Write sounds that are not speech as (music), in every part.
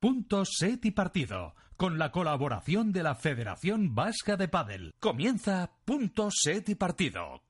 Punto set y partido. Con la colaboración de la Federación Vasca de Padel. Comienza Punto set y partido.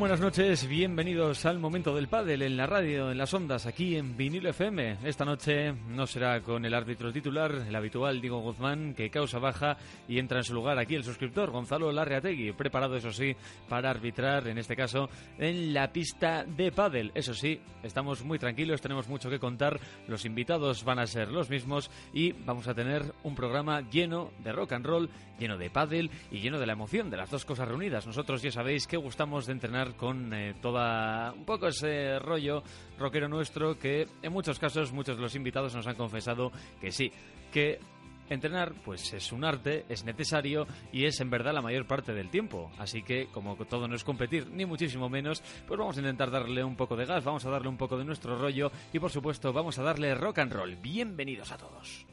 Buenas noches, bienvenidos al momento del pádel en la radio, en las ondas, aquí en Vinilo FM. Esta noche no será con el árbitro titular, el habitual Diego Guzmán, que causa baja y entra en su lugar aquí el suscriptor Gonzalo Larreategui, preparado eso sí para arbitrar, en este caso, en la pista de pádel. Eso sí, estamos muy tranquilos, tenemos mucho que contar, los invitados van a ser los mismos y vamos a tener un programa lleno de rock and roll, lleno de pádel y lleno de la emoción de las dos cosas reunidas. Nosotros ya sabéis que gustamos de entrenar con eh, toda un poco ese rollo rockero nuestro que en muchos casos muchos de los invitados nos han confesado que sí, que entrenar pues es un arte, es necesario y es en verdad la mayor parte del tiempo. Así que como todo no es competir ni muchísimo menos, pues vamos a intentar darle un poco de gas, vamos a darle un poco de nuestro rollo y por supuesto vamos a darle rock and roll. Bienvenidos a todos.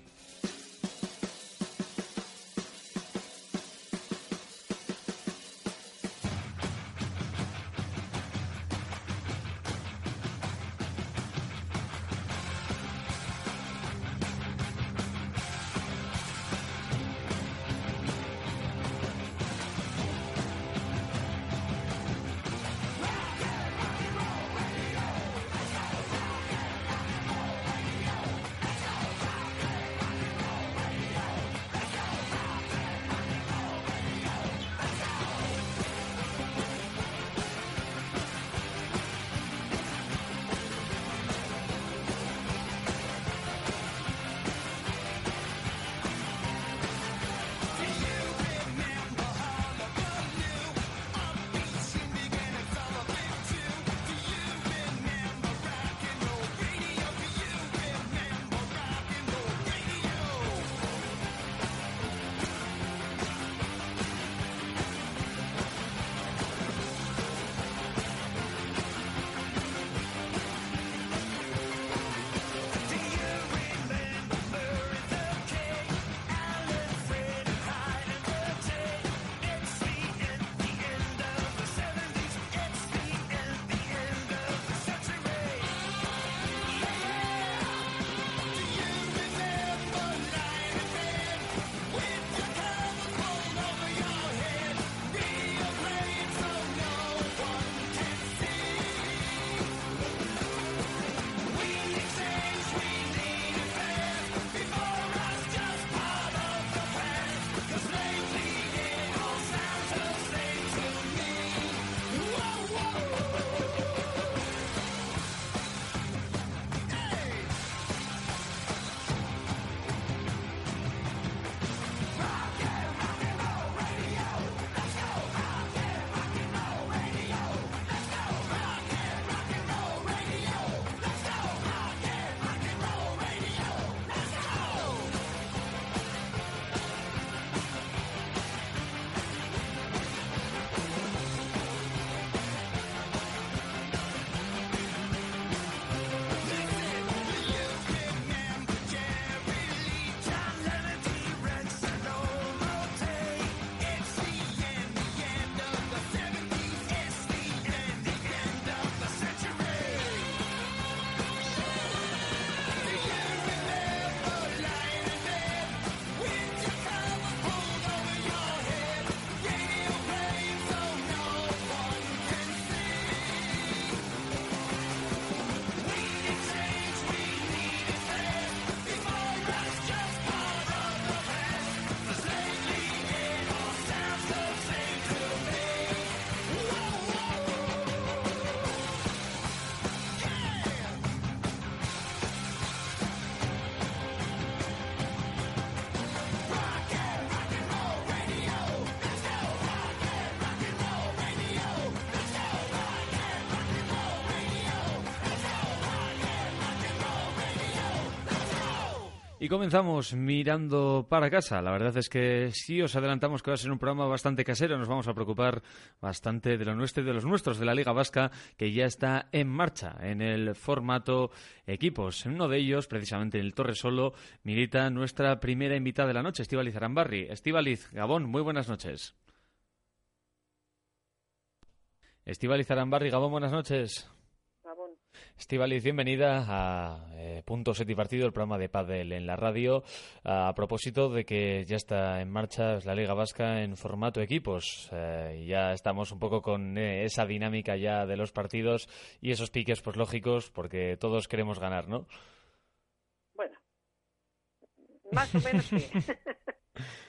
Y comenzamos mirando para casa. La verdad es que sí os adelantamos que va a ser un programa bastante casero. Nos vamos a preocupar bastante de lo nuestro y de los nuestros, de la Liga Vasca, que ya está en marcha en el formato equipos. En uno de ellos, precisamente en el Torre Solo, milita nuestra primera invitada de la noche, Estivaliz Arambarri. Estivaliz, Gabón, muy buenas noches. Estivaliz Arambarri, Gabón, buenas noches. Estivaliz, bienvenida a eh, Punto Set y Partido, el programa de Padel en la radio. A propósito de que ya está en marcha la Liga Vasca en formato equipos. Eh, ya estamos un poco con eh, esa dinámica ya de los partidos y esos piques pues lógicos porque todos queremos ganar, ¿no? Bueno, más o menos sí. (laughs)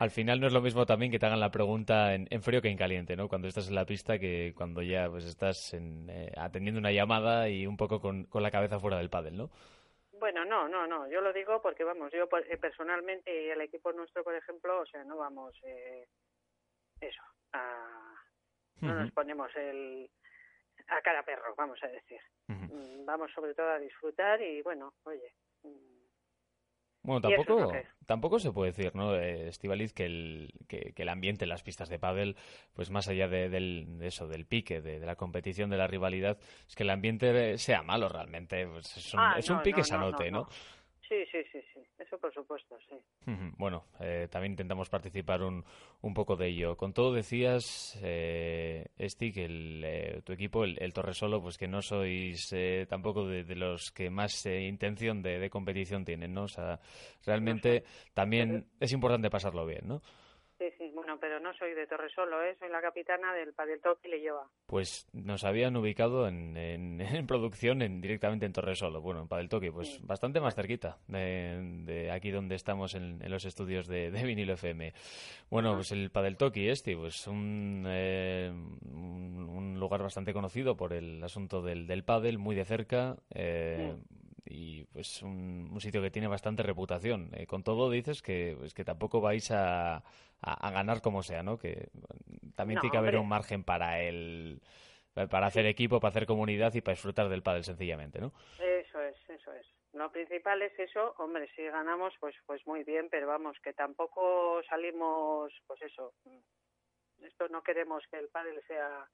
Al final no es lo mismo también que te hagan la pregunta en, frío que en caliente, ¿no? Cuando estás en la pista que cuando ya pues estás eh, atendiendo una llamada y un poco con, la cabeza fuera del pádel, ¿no? Bueno, no, no, no. Yo lo digo porque, vamos, yo eh, personalmente y el equipo nuestro, por ejemplo, o sea, no vamos, eh, eso, a, no nos ponemos el a cara perro, vamos a decir. Mm, vamos sobre todo a disfrutar y, bueno, oye, mm, bueno, tampoco, tampoco se puede decir, ¿no, Estivaliz, que el, que, el ambiente en las pistas de pádel, pues más allá de, del, eso, del pique, de, la competición, de la rivalidad, es que el ambiente sea malo realmente. Pues es un, ah, es un pique sanote, ¿no? Sí, sí, sí, sí, eso por supuesto, sí. Bueno, eh, también intentamos participar un, un poco de ello. Con todo decías, eh, Esti, que el, eh, tu equipo, el, el Torresolo, pues que no sois eh, tampoco de, los que más intención de, de, competición tienen, ¿no? O sea, realmente también es importante pasarlo bien, ¿no? Sí, sí, bueno, pero no soy de Torresolo, ¿eh? soy la capitana del Padel Toki le lleva. Pues nos habían ubicado en, en, (laughs) producción en, directamente en Torresolo, bueno, en Padel Toki, pues bastante más cerquita de, aquí donde estamos en, los estudios de, de vinilo FM. Bueno, pues el Padel Toki este, pues un, eh, un, lugar bastante conocido por el asunto del, del pádel, muy de cerca. Eh, y pues un, sitio que tiene bastante reputación. Eh, con todo dices que, pues, que tampoco vais a, a, ganar como sea, ¿no? Que también tiene que haber un margen para el para hacer equipo, para hacer comunidad y para disfrutar del pádel sencillamente, ¿no? Eso es, eso es. Lo principal es eso, hombre, si ganamos pues pues muy bien, pero vamos, que tampoco salimos, pues eso, esto no queremos que el pádel sea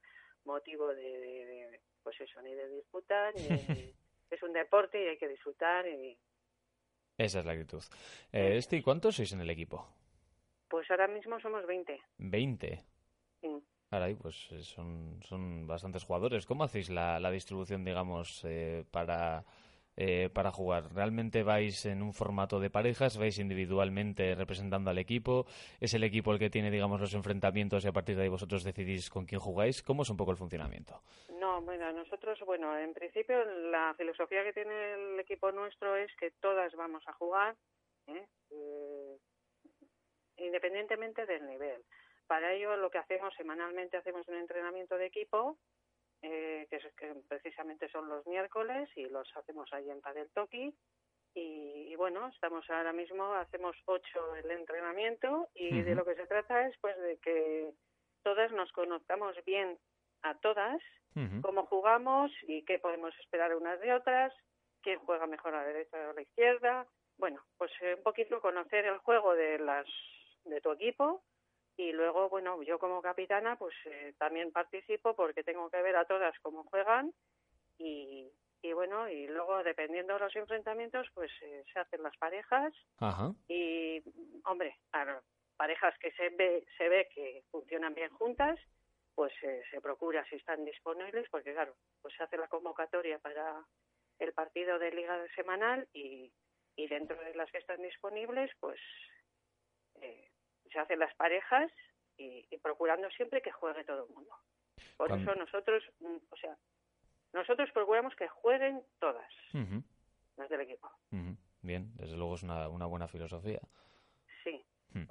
motivo de, pues eso, ni de disputa, ni (laughs) es un deporte y hay que disfrutar y... Esa es la actitud. Eh, este, ¿cuántos sois en el equipo? Pues ahora mismo somos 20. ¿20? Sí. Ahora, pues eh, son, son bastantes jugadores. ¿Cómo hacéis la, la distribución, digamos, eh, para, eh, para jugar? ¿Realmente vais en un formato de parejas? ¿Vais individualmente representando al equipo? ¿Es el equipo el que tiene, digamos, los enfrentamientos y a partir de ahí vosotros decidís con quién jugáis? ¿Cómo es un poco el funcionamiento? No, bueno, nosotros, bueno, en principio la filosofía que tiene el equipo nuestro es que todas vamos a jugar. ¿eh? independientemente del nivel. Para ello lo que hacemos semanalmente hacemos un entrenamiento de equipo eh, que, que, precisamente son los miércoles y los hacemos ahí en Padel Toki. Y, bueno estamos ahora mismo hacemos ocho el entrenamiento y de lo que se trata es pues de que todas nos conozcamos bien a todas cómo jugamos y qué podemos esperar unas de otras quién juega mejor a la derecha o a la izquierda. Bueno pues eh, un poquito conocer el juego de las de tu equipo y luego, bueno, yo como capitana pues eh, también participo porque tengo que ver a todas cómo juegan y, y bueno, y luego dependiendo de los enfrentamientos pues eh, se hacen las parejas y, hombre, parejas que se ve, se ve que funcionan bien juntas pues eh, se procura si están disponibles porque claro, pues se hace la convocatoria para el partido de liga semanal y, y dentro de las que están disponibles pues se hacen las parejas y, procurando siempre que juegue todo el mundo. Por eso nosotros, mm, o sea, nosotros procuramos que jueguen todas las del equipo. Bien, desde luego es una, una buena filosofía. Sí. Hmm.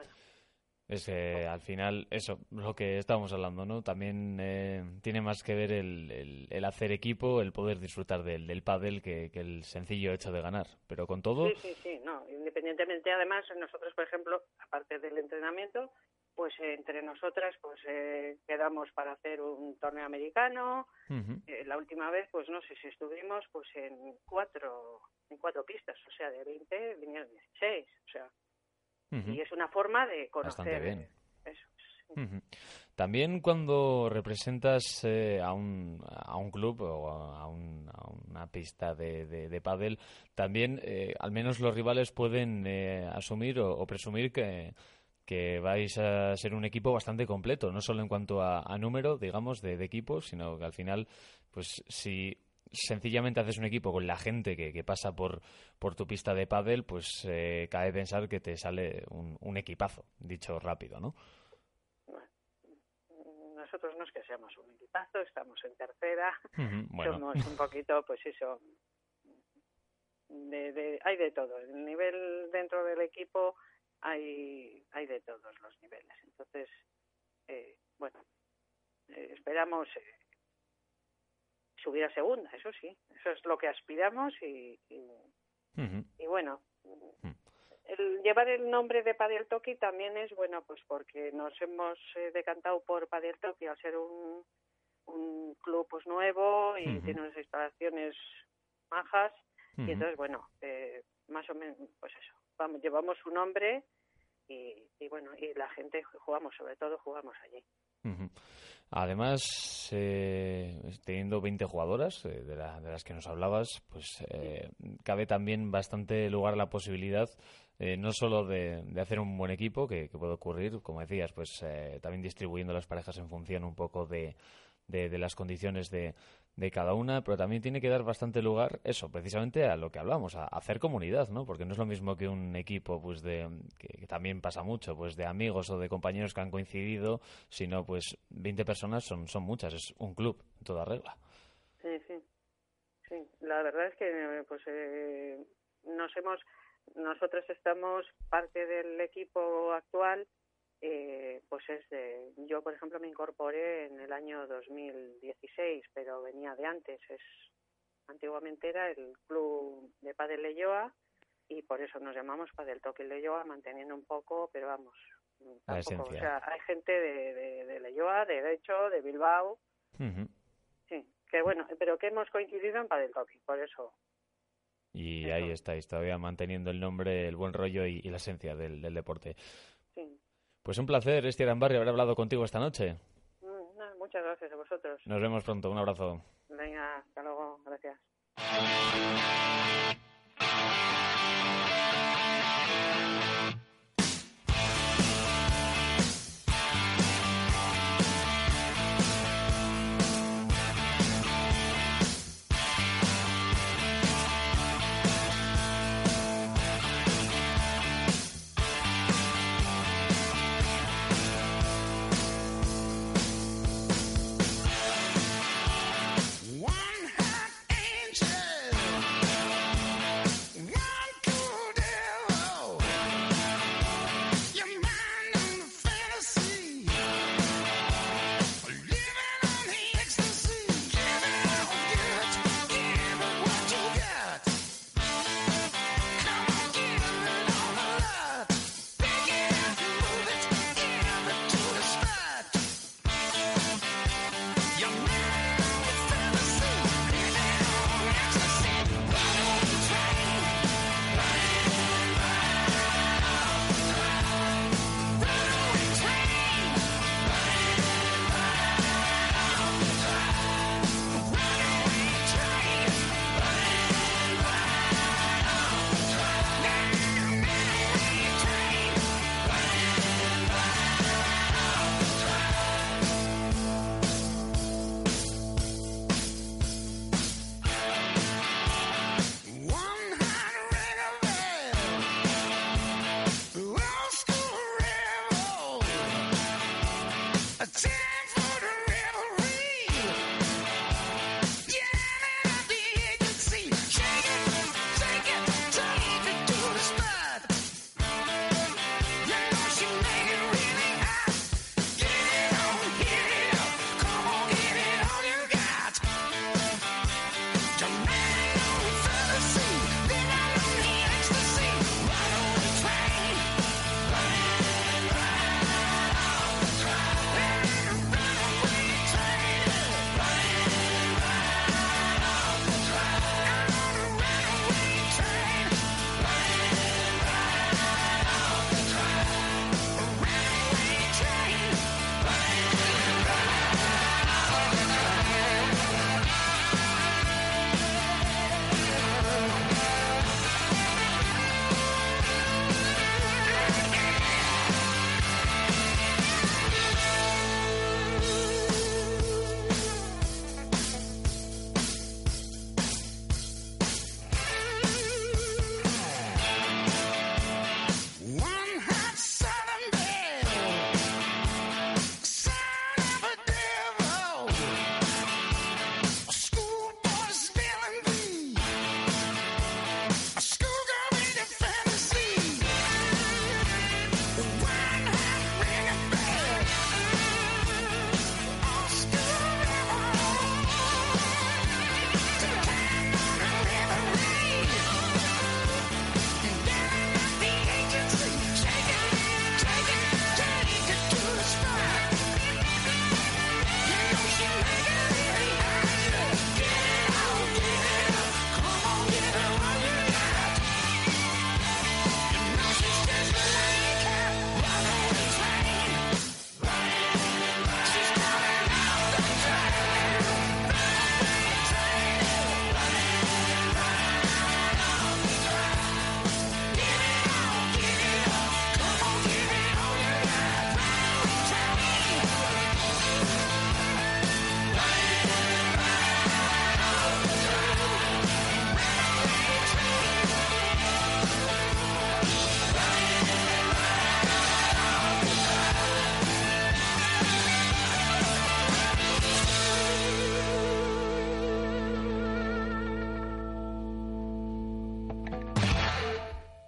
Es que al final, eso, lo que estábamos hablando, ¿no? También eh, tiene más que ver el, el, hacer equipo, el poder disfrutar del, del pádel que, que, el sencillo hecho de ganar. Pero con todo... Sí, sí, sí, no. Independientemente, además, nosotros, por ejemplo, aparte del entrenamiento, pues entre nosotras pues eh, quedamos para hacer un torneo americano. Eh, la última vez, pues no sé si estuvimos pues en cuatro en cuatro pistas, o sea, de 20 vinieron 16, o sea. Y es una forma de conocer. Bastante bien. Eso. También cuando representas eh, a, un, a un club o a, una pista de, de, pádel, también al menos los rivales pueden asumir o presumir que, que vais a ser un equipo bastante completo, no solo en cuanto a, número, digamos, de, equipos, sino que al final, pues si sencillamente haces un equipo con la gente que, pasa por, por tu pista de pádel, pues eh, cabe pensar que te sale un, equipazo, dicho rápido, ¿no? nosotros no es que seamos un equipazo, estamos en tercera, somos un poquito, pues eso, de, de, hay de todo. El nivel dentro del equipo hay, hay de todos los niveles. Entonces, eh, bueno, eh, esperamos eh, subir a segunda, eso sí, eso es lo que aspiramos y, y, bueno, mm. el llevar el nombre de Padel Toki también es bueno, pues porque nos hemos decantado por Padel Toki al ser un, un club pues nuevo y tiene unas instalaciones majas y entonces bueno, más o menos, pues eso, vamos, llevamos su nombre y, bueno, y la gente jugamos, sobre todo jugamos allí. Además, eh, teniendo 20 jugadoras, eh, de, las que nos hablabas, pues eh, cabe también bastante lugar la posibilidad no solo de, hacer un buen equipo, que, puede ocurrir, como decías, pues también distribuyendo las parejas en función un poco de, de, las condiciones de, de cada una, pero también tiene que dar bastante lugar eso, precisamente a lo que hablamos, a, hacer comunidad, ¿no? Porque no es lo mismo que un equipo, pues de que, también pasa mucho, pues de amigos o de compañeros que han coincidido, sino pues 20 personas son son muchas, es un club en toda regla. Sí, sí, sí. La verdad es que pues eh, nos hemos nosotros estamos parte del equipo actual eh, pues es de, yo por ejemplo me incorporé en el año 2016, pero venía de antes, es antiguamente era el club de Padel Leyoa y por eso nos llamamos Padel Toque Leyoa, manteniendo un poco, pero vamos, tampoco, o sea, hay gente de, de, de Leyoa, de Derecho, de Bilbao, sí, que bueno, pero que hemos coincidido en Padel Toque, por eso. Y ahí estáis, todavía manteniendo el nombre, el buen rollo y, la esencia del, del deporte. Pues un placer, Estier Barrio, haber hablado contigo esta noche. Mm, muchas gracias a vosotros. Nos vemos pronto, un abrazo. Venga, hasta luego, gracias.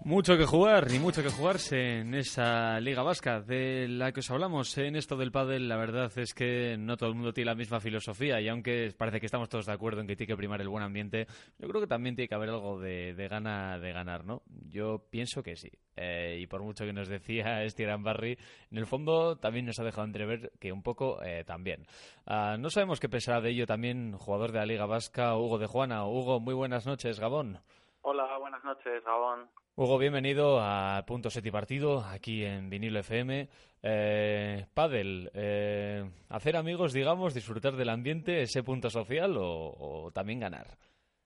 Mucho que jugar, y mucho que jugarse en esa Liga Vasca de la que os hablamos en esto del pádel. La verdad es que no todo el mundo tiene la misma filosofía y aunque parece que estamos todos de acuerdo en que tiene que primar el buen ambiente, yo creo que también tiene que haber algo de, gana de ganar, ¿no? Yo pienso que sí. Eh, y por mucho que nos decía (laughs) Stiran Barry, en el fondo también nos ha dejado entrever que un poco eh, también. Ah, no sabemos qué pensará de ello también jugador de la Liga Vasca, Hugo de Juana. Hugo, muy buenas noches, Gabón. Hola, buenas noches, Gabón. Hugo, bienvenido a Punto Set y Partido, aquí en Vinilo FM. Eh, Padel, eh, hacer amigos, digamos, disfrutar del ambiente, ese punto social o, también ganar.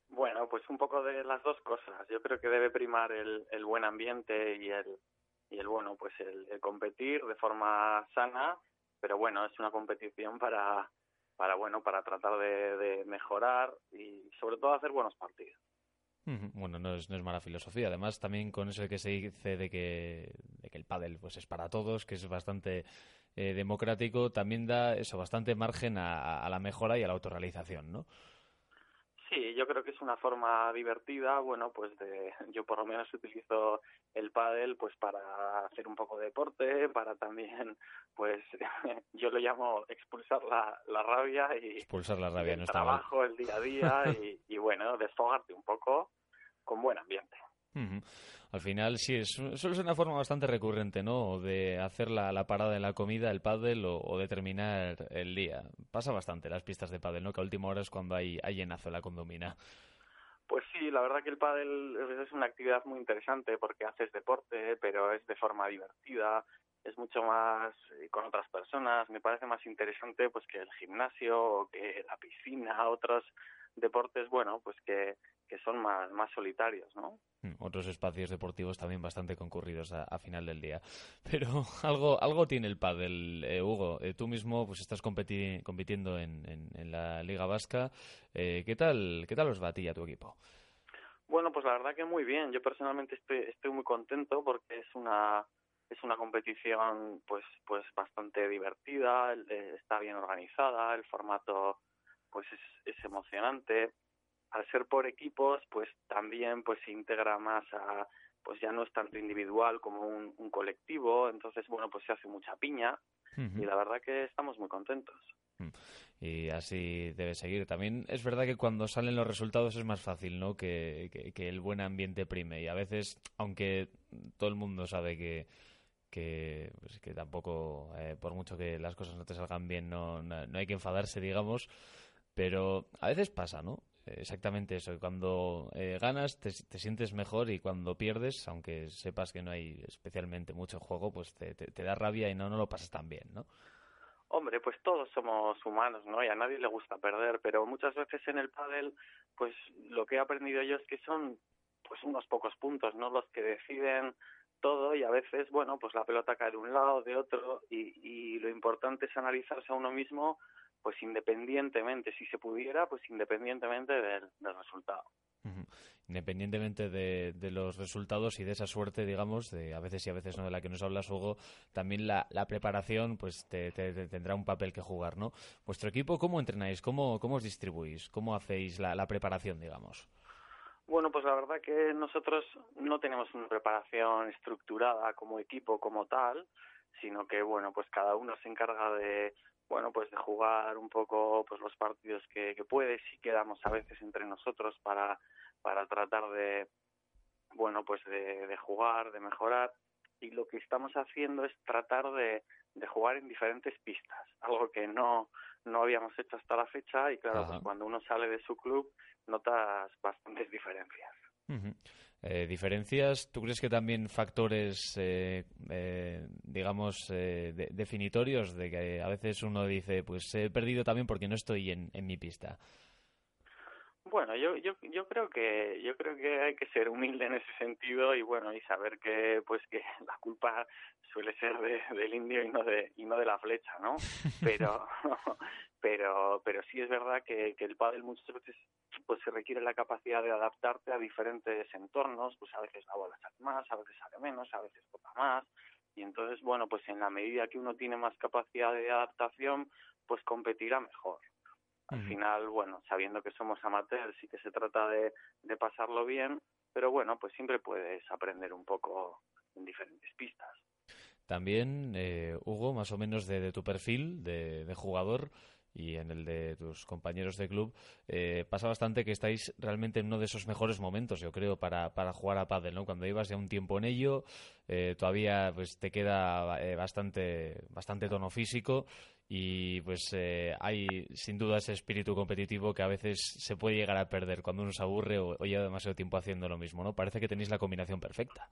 Bueno, pues un poco de las dos cosas. Yo creo que debe primar el, buen ambiente y el, y el bueno, pues el, competir de forma sana, pero bueno, es una competición para bueno, para tratar de mejorar y sobre todo hacer buenos partidos. Bueno, no es, no es mala filosofía. Además, también con eso que se dice de que, de que el pádel pues, es para todos, que es bastante eh, democrático, también da eso bastante margen a, la mejora y a la autorrealización, ¿no? Sí, yo creo que es una forma divertida, bueno, pues de, (laughs) yo por lo menos utilizo el pádel pues para hacer un poco de deporte, para también, (laughs) pues (laughs) yo lo llamo expulsar la, la rabia y expulsar la rabia, el trabajo, el día a día y, y bueno, desfogarte un poco con buen ambiente. Al final, sí, es, suele ser una forma bastante recurrente, ¿no? De hacer la, la parada en la comida, el pádel o, de terminar el día. Pasa bastante las pistas de pádel, ¿no? Que a última hora es cuando hay, hay llenazo en la condomina. Pues sí, la verdad que el pádel es una actividad muy interesante porque haces deporte, pero es de forma divertida, es mucho más eh, con otras personas, me parece más interesante pues que el gimnasio o que la piscina, otros deportes, bueno, pues que, que son más, más solitarios, ¿no? Mm, otros espacios deportivos también bastante concurridos a, final del día. (laughs) Pero algo, algo tiene el pádel, eh, Hugo. Eh, tú mismo pues estás compitiendo en, en, la Liga Vasca. Eh, ¿qué, tal, ¿Qué tal os va a ti y a tu equipo? Bueno, pues la verdad que muy bien. Yo personalmente estoy, estoy muy contento porque es una es una competición pues pues bastante divertida, está bien organizada, el formato pues es, es emocionante al ser por equipos, pues también pues se integra más a, pues ya no es tanto individual como un, colectivo, entonces bueno, pues se hace mucha piña y la verdad que estamos muy contentos. Mm. Y así debe seguir. También es verdad que cuando salen los resultados es más fácil, ¿no? Que, que, el buen ambiente prime. Y a veces, aunque todo el mundo sabe que, que, pues que tampoco, eh, por mucho que las cosas no te salgan bien, no, no hay que enfadarse, digamos. Pero a veces pasa, ¿no? Exactamente eso. Cuando eh, ganas te, sientes mejor y cuando pierdes, aunque sepas que no hay especialmente mucho juego, pues te, te, da rabia y no, no lo pasas tan bien, ¿no? Hombre, pues todos somos humanos, ¿no? Y a nadie le gusta perder, pero muchas veces en el pádel, pues lo que he aprendido yo es que son pues unos pocos puntos, ¿no? Los que deciden todo y a veces, bueno, pues la pelota cae de un lado, de otro y, y lo importante es analizarse a uno mismo pues independientemente, si se pudiera, pues independientemente del, resultado. Independientemente de, de, los resultados y de esa suerte, digamos, de a veces y a veces no de la que nos hablas, Hugo, también la, la preparación pues te, tendrá un papel que jugar, ¿no? ¿Vuestro equipo cómo entrenáis? ¿Cómo, cómo os distribuís? ¿Cómo hacéis la, la preparación, digamos? Bueno, pues la verdad que nosotros no tenemos una preparación estructurada como equipo, como tal, sino que, bueno, pues cada uno se encarga de bueno, pues de jugar un poco pues los partidos que, que puede, si quedamos a veces entre nosotros para, para tratar de, bueno, pues de, de jugar, de mejorar. Y lo que estamos haciendo es tratar de, de jugar en diferentes pistas, algo que no, no habíamos hecho hasta la fecha y claro, pues cuando uno sale de su club notas bastantes diferencias. Eh, diferencias, ¿tú crees que también factores, eh, eh, digamos, definitorios de que a veces uno dice, pues he perdido también porque no estoy en, en mi pista? Bueno, yo, yo, yo creo que yo creo que hay que ser humilde en ese sentido y bueno y saber que pues que (laughs) la culpa suele ser de, del indio y no de y no de la flecha, ¿no? (laughs) Pero (laughs) pero pero sí es verdad que, que el pádel muchas veces pues se requiere la capacidad de adaptarte a diferentes entornos, pues a veces la bola sale más, a veces sale menos, a veces toca más y entonces bueno pues en la medida que uno tiene más capacidad de adaptación pues competirá mejor. Al final, bueno, sabiendo que somos amateurs y que se trata de, de pasarlo bien, pero bueno, pues siempre puedes aprender un poco en diferentes pistas. También, eh, Hugo, más o menos de, tu perfil de, de jugador, y en el de tus compañeros de club, eh, pasa bastante que estáis realmente en uno de esos mejores momentos, yo creo, para, para jugar a pádel, ¿no? Cuando llevas ya un tiempo en ello, eh, todavía pues te queda eh, bastante, bastante tono físico y pues hay sin duda ese espíritu competitivo que a veces se puede llegar a perder cuando uno se aburre o, o lleva demasiado tiempo haciendo lo mismo, ¿no? Parece que tenéis la combinación perfecta.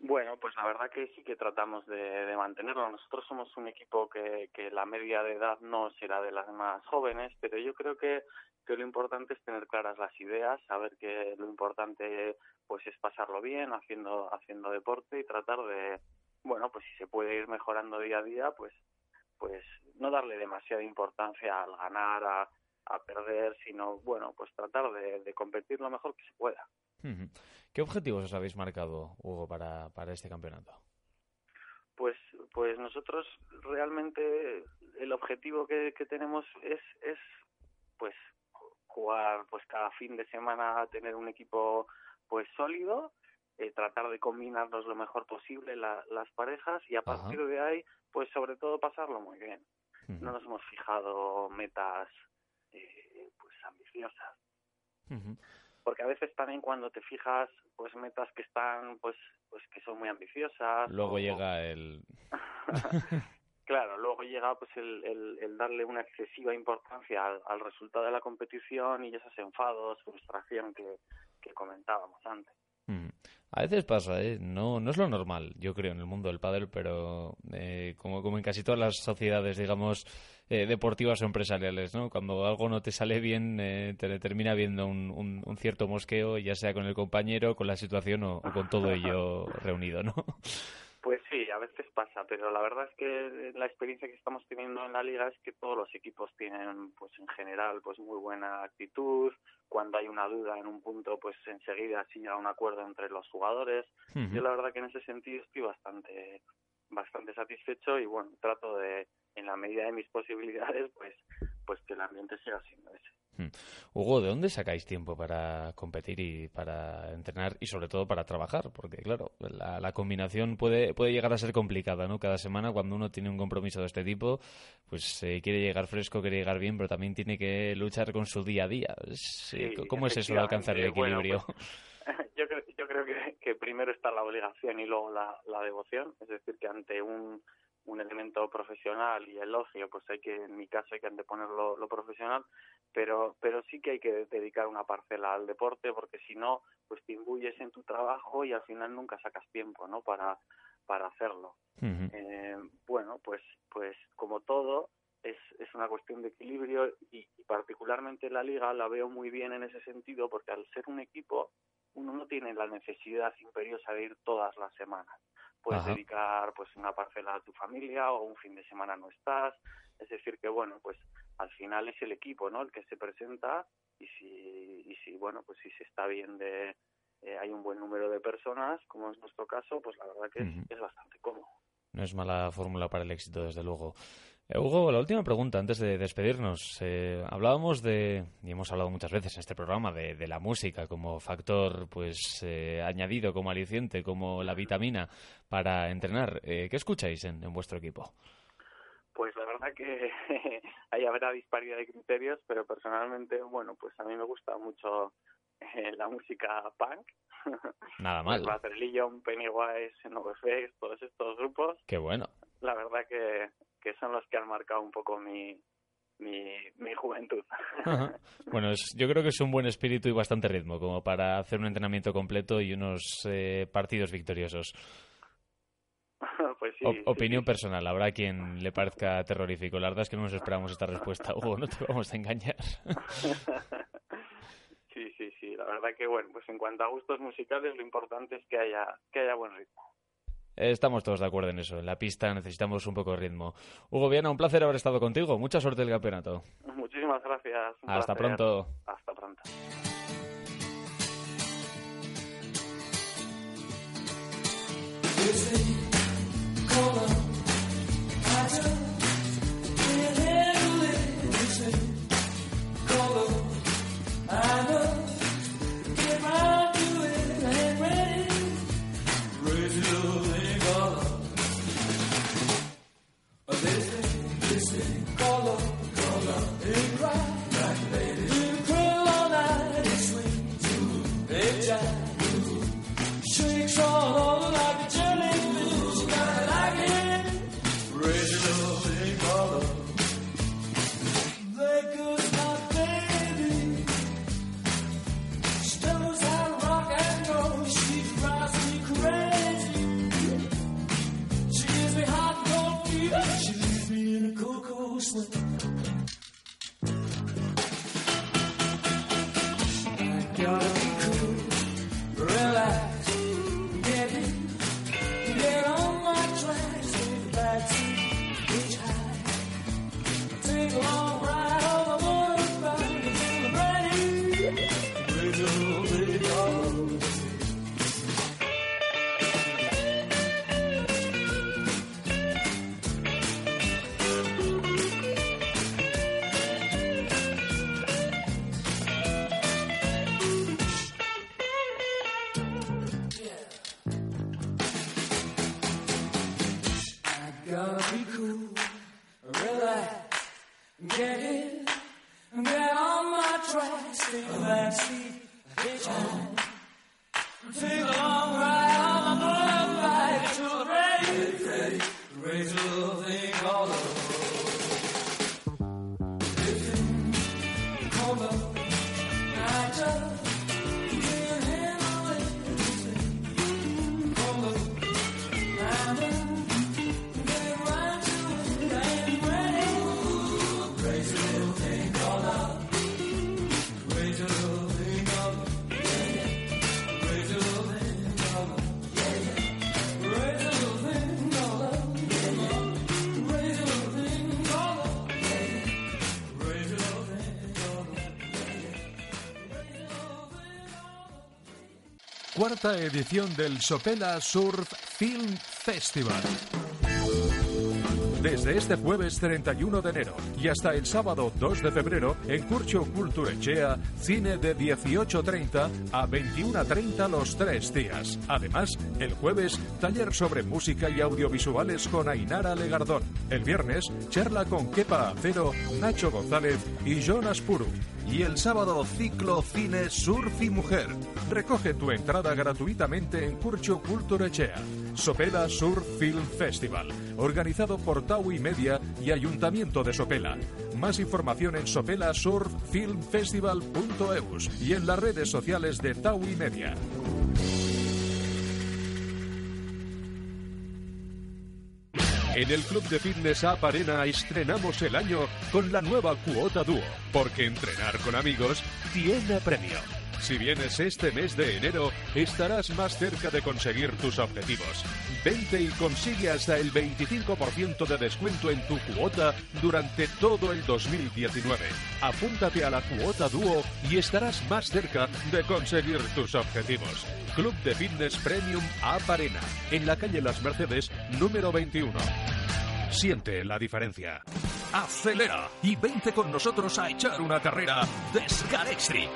Bueno, pues la verdad que sí que tratamos de, mantenerlo. Nosotros somos un equipo que, que la media de edad no será de las más jóvenes, pero yo creo que, que lo importante es tener claras las ideas, saber que lo importante pues es pasarlo bien haciendo haciendo deporte y tratar de bueno pues si se puede ir mejorando día a día pues pues no darle demasiada importancia al ganar a, a perder sino bueno pues tratar de, de competir lo mejor que se pueda. ¿Qué objetivos os habéis marcado, Hugo, para, para este campeonato? Pues, pues nosotros realmente el objetivo que, que tenemos es, es pues jugar pues cada fin de semana tener un equipo pues sólido eh, tratar de combinarnos lo mejor posible la, las parejas y a partir de ahí pues sobre todo pasarlo muy bien. No nos hemos fijado metas eh, pues ambiciosas. Porque a veces también cuando te fijas pues metas que están pues pues que son muy ambiciosas luego llega el (laughs) claro luego llega pues el, el, el, darle una excesiva importancia al, al, resultado de la competición y esos enfados frustración que, que comentábamos antes. A veces pasa, ¿eh? No, no es lo normal, yo creo, en el mundo del pádel, pero eh, como, como en casi todas las sociedades, digamos, eh, deportivas o empresariales, ¿no? Cuando algo no te sale bien, eh, te termina viendo un, un, cierto mosqueo, ya sea con el compañero, con la situación o con todo ello reunido, ¿no? (laughs) Pues sí, a veces pasa, pero la verdad es que la experiencia que estamos teniendo en la liga es que todos los equipos tienen, pues en general, pues muy buena actitud. Cuando hay una duda en un punto, pues enseguida sí llega un acuerdo entre los jugadores. Uh -huh. Yo la verdad que en ese sentido estoy bastante, bastante satisfecho y bueno, trato de, en la medida de mis posibilidades, pues, pues que el ambiente siga siendo ese. Hmm. Hugo, ¿de dónde sacáis tiempo para competir y para entrenar y sobre todo para trabajar? Porque claro, la, la, combinación puede, puede llegar a ser complicada, ¿no? Cada semana cuando uno tiene un compromiso de este tipo, pues eh, quiere llegar fresco, quiere llegar bien, pero también tiene que luchar con su día a día. Sí, ¿Cómo es eso de alcanzar el equilibrio? Bueno, pues, (laughs) yo creo, yo creo que, que, primero está la obligación y luego la, la devoción, es decir, que ante un un elemento profesional y elogio, pues hay que, en mi caso, hay que anteponer lo, lo, profesional, pero, pero sí que hay que dedicar una parcela al deporte, porque si no, pues te imbuyes en tu trabajo y al final nunca sacas tiempo, ¿no? Para, para hacerlo. Uh -huh. eh, bueno, pues, pues como todo, es, es una cuestión de equilibrio y, y particularmente la liga la veo muy bien en ese sentido, porque al ser un equipo, uno no tiene la necesidad imperiosa de ir todas las semanas puedes Ajá. dedicar pues una parcela a tu familia o un fin de semana no estás es decir que bueno pues al final es el equipo no el que se presenta y si y si bueno pues si se está bien de eh, hay un buen número de personas como es nuestro caso pues la verdad que uh -huh. es, es bastante cómodo no es mala fórmula para el éxito desde luego eh, Hugo, la última pregunta antes de despedirnos. Eh, hablábamos de, y hemos hablado muchas veces en este programa, de, de la música como factor pues eh, añadido, como aliciente, como la vitamina para entrenar. Eh, ¿Qué escucháis en, en, vuestro equipo? Pues la verdad que (laughs) ahí habrá disparidad de criterios, pero personalmente, bueno, pues a mí me gusta mucho eh, la música punk. (laughs) Nada mal. Legion, Pennywise, NoFX, todos estos grupos. Qué bueno. La verdad que que son los que han marcado un poco mi, mi, mi juventud. Ajá. (laughs) Bueno, es, yo creo que es un buen espíritu y bastante ritmo, como para hacer un entrenamiento completo y unos eh, partidos victoriosos. (laughs) pues sí, o, sí, opinión sí. personal, habrá quien le parezca terrorífico. La verdad es que no nos esperamos esta respuesta, (laughs) Hugo, no te vamos a engañar. sí, sí, sí, la verdad que bueno, pues en cuanto a gustos musicales, lo importante es que haya, que haya buen ritmo. Estamos todos de acuerdo en eso. En la pista necesitamos un poco de ritmo. Hugo Viana, un placer haber estado contigo. Mucha suerte en el campeonato. Muchísimas gracias. Hasta placer. pronto. Hasta pronto. Cuarta edición del Sopela Surf Film Festival. Desde este jueves 31 de enero y hasta el sábado 2 de febrero en Curcio Culturechea, cine de 18.30 a 21.30 los tres días. Además, el jueves, taller sobre música y audiovisuales con Ainara Legardón. El viernes, charla con Kepa Acero, Nacho González y Jonas Puru. Y el sábado, ciclo cine Surf y Mujer. Recoge tu entrada gratuitamente en Curcio Culturechea. Sopela Surf Film Festival, organizado por Tau y Media y Ayuntamiento de Sopela. Más información en sopelasurffilmfestival.eus y en las redes sociales de Tau Media. En el Club de Fitness App Arena estrenamos el año con la nueva cuota dúo, porque entrenar con amigos tiene premio. Si vienes este mes de enero, estarás más cerca de conseguir tus objetivos. Vente y consigue hasta el 25% de descuento en tu cuota durante todo el 2019. Apúntate a la cuota dúo y estarás más cerca de conseguir tus objetivos. Club de Fitness Premium App Arena, en la calle Las Mercedes, número 21. Siente la diferencia. Acelera y vente con nosotros a echar una carrera de Scarextri.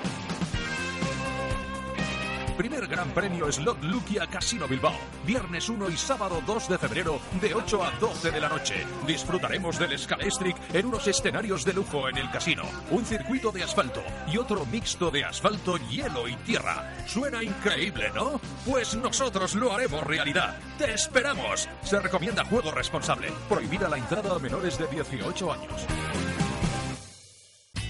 Primer Gran Premio Slot Lukia Casino Bilbao. Viernes 1 y sábado 2 de febrero de 8 a 12 de la noche. Disfrutaremos del Scalestric en unos escenarios de lujo en el casino. Un circuito de asfalto y otro mixto de asfalto, hielo y tierra. Suena increíble, ¿no? Pues nosotros lo haremos realidad. ¡Te esperamos! Se recomienda juego responsable. Prohibida la entrada a menores de 18 años.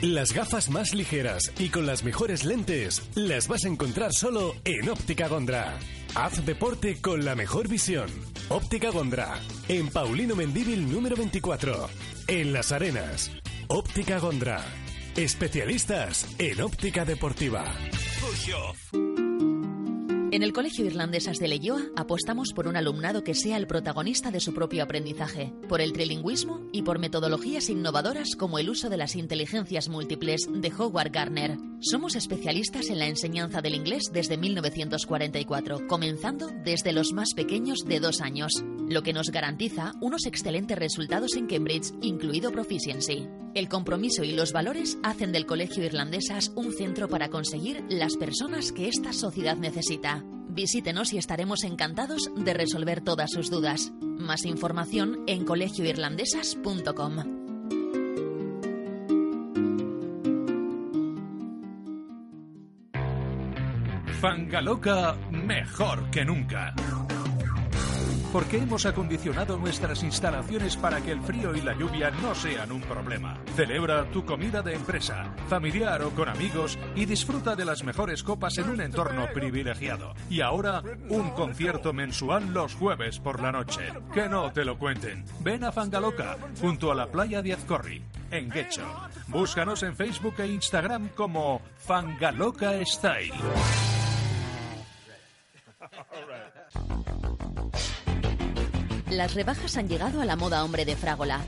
Las gafas más ligeras y con las mejores lentes las vas a encontrar solo en Óptica Gondra. Haz deporte con la mejor visión. Óptica Gondra, en Paulino Mendíbil número 24, en Las Arenas. Óptica Gondra, especialistas en óptica deportiva. En el Colegio Irlandesas de apostamos por un alumnado que sea el protagonista de su propio aprendizaje, por el trilingüismo y por metodologías innovadoras como el uso de las inteligencias múltiples de Howard Gardner. Somos especialistas en la enseñanza del inglés desde 1944, comenzando desde los más pequeños de dos años, lo que nos garantiza unos excelentes resultados en Cambridge, incluido Proficiency. El compromiso y los valores hacen del Colegio Irlandesas un centro para conseguir las personas que esta sociedad necesita. Visítenos y estaremos encantados de resolver todas sus dudas. Más información en colegioirlandesas.com. Fangaloca mejor que nunca. Porque hemos acondicionado nuestras instalaciones para que el frío y la lluvia no sean un problema. Celebra tu comida de empresa, familiar o con amigos y disfruta de las mejores copas en un entorno privilegiado. Y ahora, un concierto mensual los jueves por la noche. Que no te lo cuenten. Ven a Fangaloca, junto a la playa de Azcorri, en Guecho. Búscanos en Facebook e Instagram como Fangaloca Style. Las rebajas han llegado a la moda hombre de Frágola.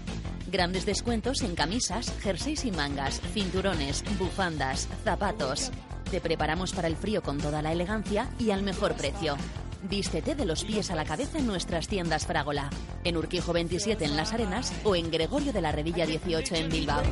Grandes descuentos en camisas, jerseys y mangas, cinturones, bufandas, zapatos. Te preparamos para el frío con toda la elegancia y al mejor precio. Vístete de los pies a la cabeza en nuestras tiendas Frágola, en Urquijo 27 en Las Arenas o en Gregorio de la Redilla 18 en Bilbao.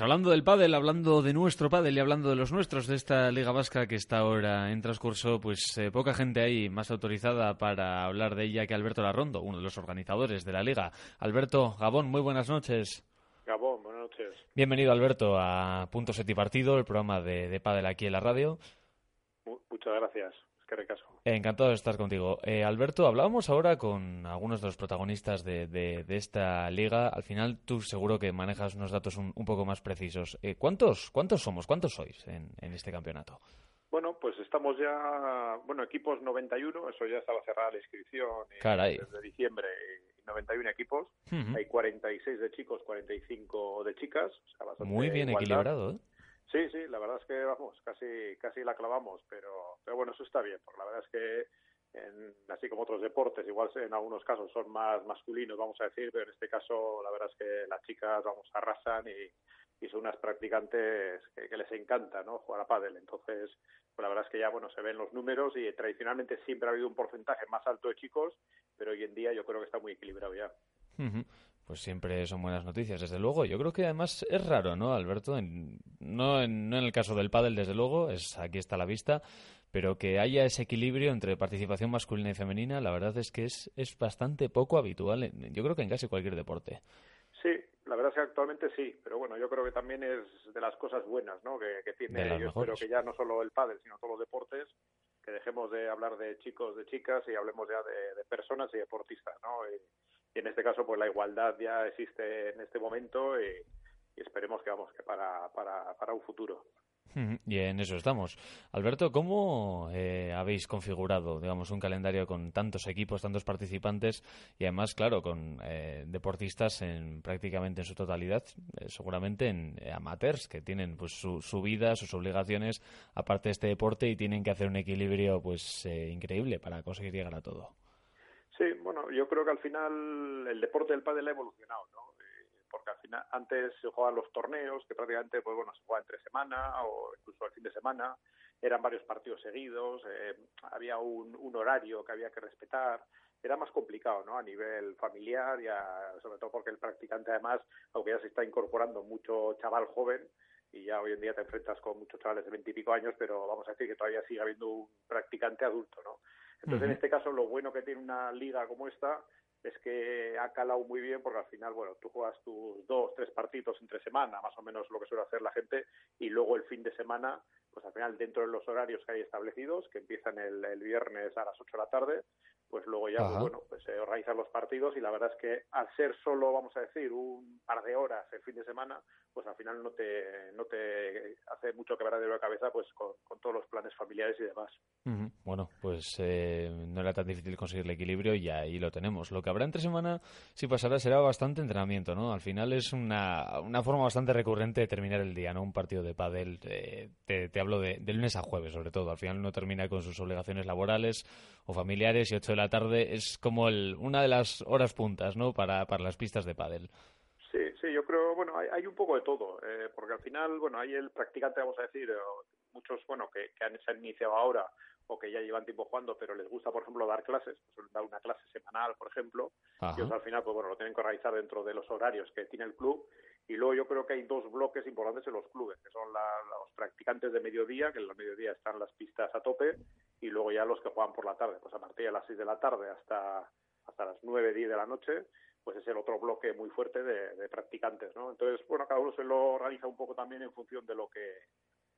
Pues hablando del pádel, hablando de nuestro pádel y hablando de los nuestros, de esta Liga Vasca que está ahora en transcurso, pues eh, poca gente ahí más autorizada para hablar de ella que Alberto Larrondo, uno de los organizadores de la Liga. Alberto, Gabón, muy buenas noches. Gabón, buenas noches. Bienvenido, Alberto, a Punto Set y Partido, el programa de, de pádel aquí en la radio. Mu- Muchas gracias. Es que recaso. Encantado de estar contigo. Eh, Alberto, hablábamos ahora con algunos de los protagonistas de, de- de esta liga. Al final, tú seguro que manejas unos datos un, un poco más precisos. Eh, ¿cuántos, ¿Cuántos somos? ¿Cuántos sois en, en este campeonato? Bueno, pues estamos ya, bueno, equipos 91, eso ya estaba cerrada la inscripción Caray. desde diciembre, y 91 equipos. Ujú. Hay 46 de chicos, 45 de chicas. o sea, bastante Muy bien igualdad. equilibrado, ¿eh? Sí, sí, la verdad es que vamos, casi casi la clavamos, pero pero bueno, eso está bien, porque la verdad es que en- así como otros deportes, igual en algunos casos son más masculinos, vamos a decir, pero en este caso la verdad es que las chicas vamos arrasan y, y son unas practicantes que, les encanta, ¿no? Jugar a pádel. Entonces, pues la verdad es que ya bueno se ven los números y tradicionalmente siempre ha habido un porcentaje más alto de chicos, pero hoy en día yo creo que está muy equilibrado ya. Pues siempre son buenas noticias, desde luego. Yo creo que además es raro, ¿no, Alberto? En- no, en, no en el caso del pádel, desde luego, es aquí está la vista, pero que haya ese equilibrio entre participación masculina y femenina, la verdad es que es, es bastante poco habitual, en- yo creo que en casi cualquier deporte. Sí, la verdad es que actualmente sí, pero bueno, yo creo que también es de las cosas buenas, ¿no? Que, que tiene, yo mejores. espero que ya no solo el pádel, sino todos los deportes, que dejemos de hablar de chicos, de chicas y hablemos ya de, de personas y deportistas, ¿no? Y, y en este caso, pues la igualdad ya existe en este momento y, esperemos que vamos que para, para, para un futuro. Y en eso estamos. Alberto, ¿cómo eh, habéis configurado, digamos, un calendario con tantos equipos, tantos participantes y además, claro, con eh, deportistas en prácticamente en su totalidad, eh, seguramente en eh, amateurs que tienen pues su, su vida, sus obligaciones aparte de este deporte y tienen que hacer un equilibrio pues eh, increíble para conseguir llegar a todo. Sí, bueno, yo creo que al final el deporte del pádel ha evolucionado, ¿no? Eh, Porque al final antes se jugaban los torneos, que prácticamente, pues bueno, se jugaba entre semana o incluso al fin de semana, eran varios partidos seguidos, eh, había un, horario que había que respetar, era más complicado, ¿no? A nivel familiar, ya, sobre todo porque el practicante además, aunque ya se está incorporando mucho chaval joven, y ya hoy en día te enfrentas con muchos chavales de veintipico años, pero vamos a decir que todavía sigue habiendo un practicante adulto, ¿no? Entonces, en este caso, lo bueno que tiene una liga como esta es que ha calado muy bien porque al final, bueno, tú juegas tus dos, tres partidos entre semana, más o menos lo que suele hacer la gente, y luego el fin de semana, pues al final dentro de los horarios que hay establecidos, que empiezan el, el viernes a las 8 de la tarde, pues luego ya, pues bueno, pues se organizan los partidos y la verdad es que al ser solo, vamos a decir, un par de horas el fin de semana, pues al final no te, no te hace mucho quebradero de cabeza pues con, con todos los planes familiares y demás. Bueno, pues eh, no era tan difícil conseguir el equilibrio y ahí lo tenemos. Lo que habrá entre semana, si pasará, será bastante entrenamiento, ¿no? Al final es una, una forma bastante recurrente de terminar el día, ¿no? Un partido de pádel, eh, te, te hablo de, de lunes a jueves, sobre todo. Al final uno termina con sus obligaciones laborales o familiares y 8 de la tarde es como el, una de las horas puntas, ¿no? Para, para las pistas de pádel. Sí, sí, yo creo, bueno, hay, hay un poco de todo, eh, porque al final, bueno, hay el practicante, vamos a decir, muchos, bueno, que, que han, se han iniciado ahora o que ya llevan tiempo jugando, pero les gusta, por ejemplo, dar clases, pues dar una clase semanal, por ejemplo, y Ajá. ellos al final, pues bueno, lo tienen que organizar dentro de los horarios que tiene el club, y luego yo creo que hay dos bloques importantes en los clubes, que son la- los practicantes de mediodía, que en el mediodía están las pistas a tope, y luego ya los que juegan por la tarde, pues a partir de las 6 de la tarde hasta, hasta las 9, 10 de la noche, pues es el otro bloque muy fuerte de, de practicantes, ¿no? Entonces, bueno, cada uno se lo organiza un poco también en función de lo que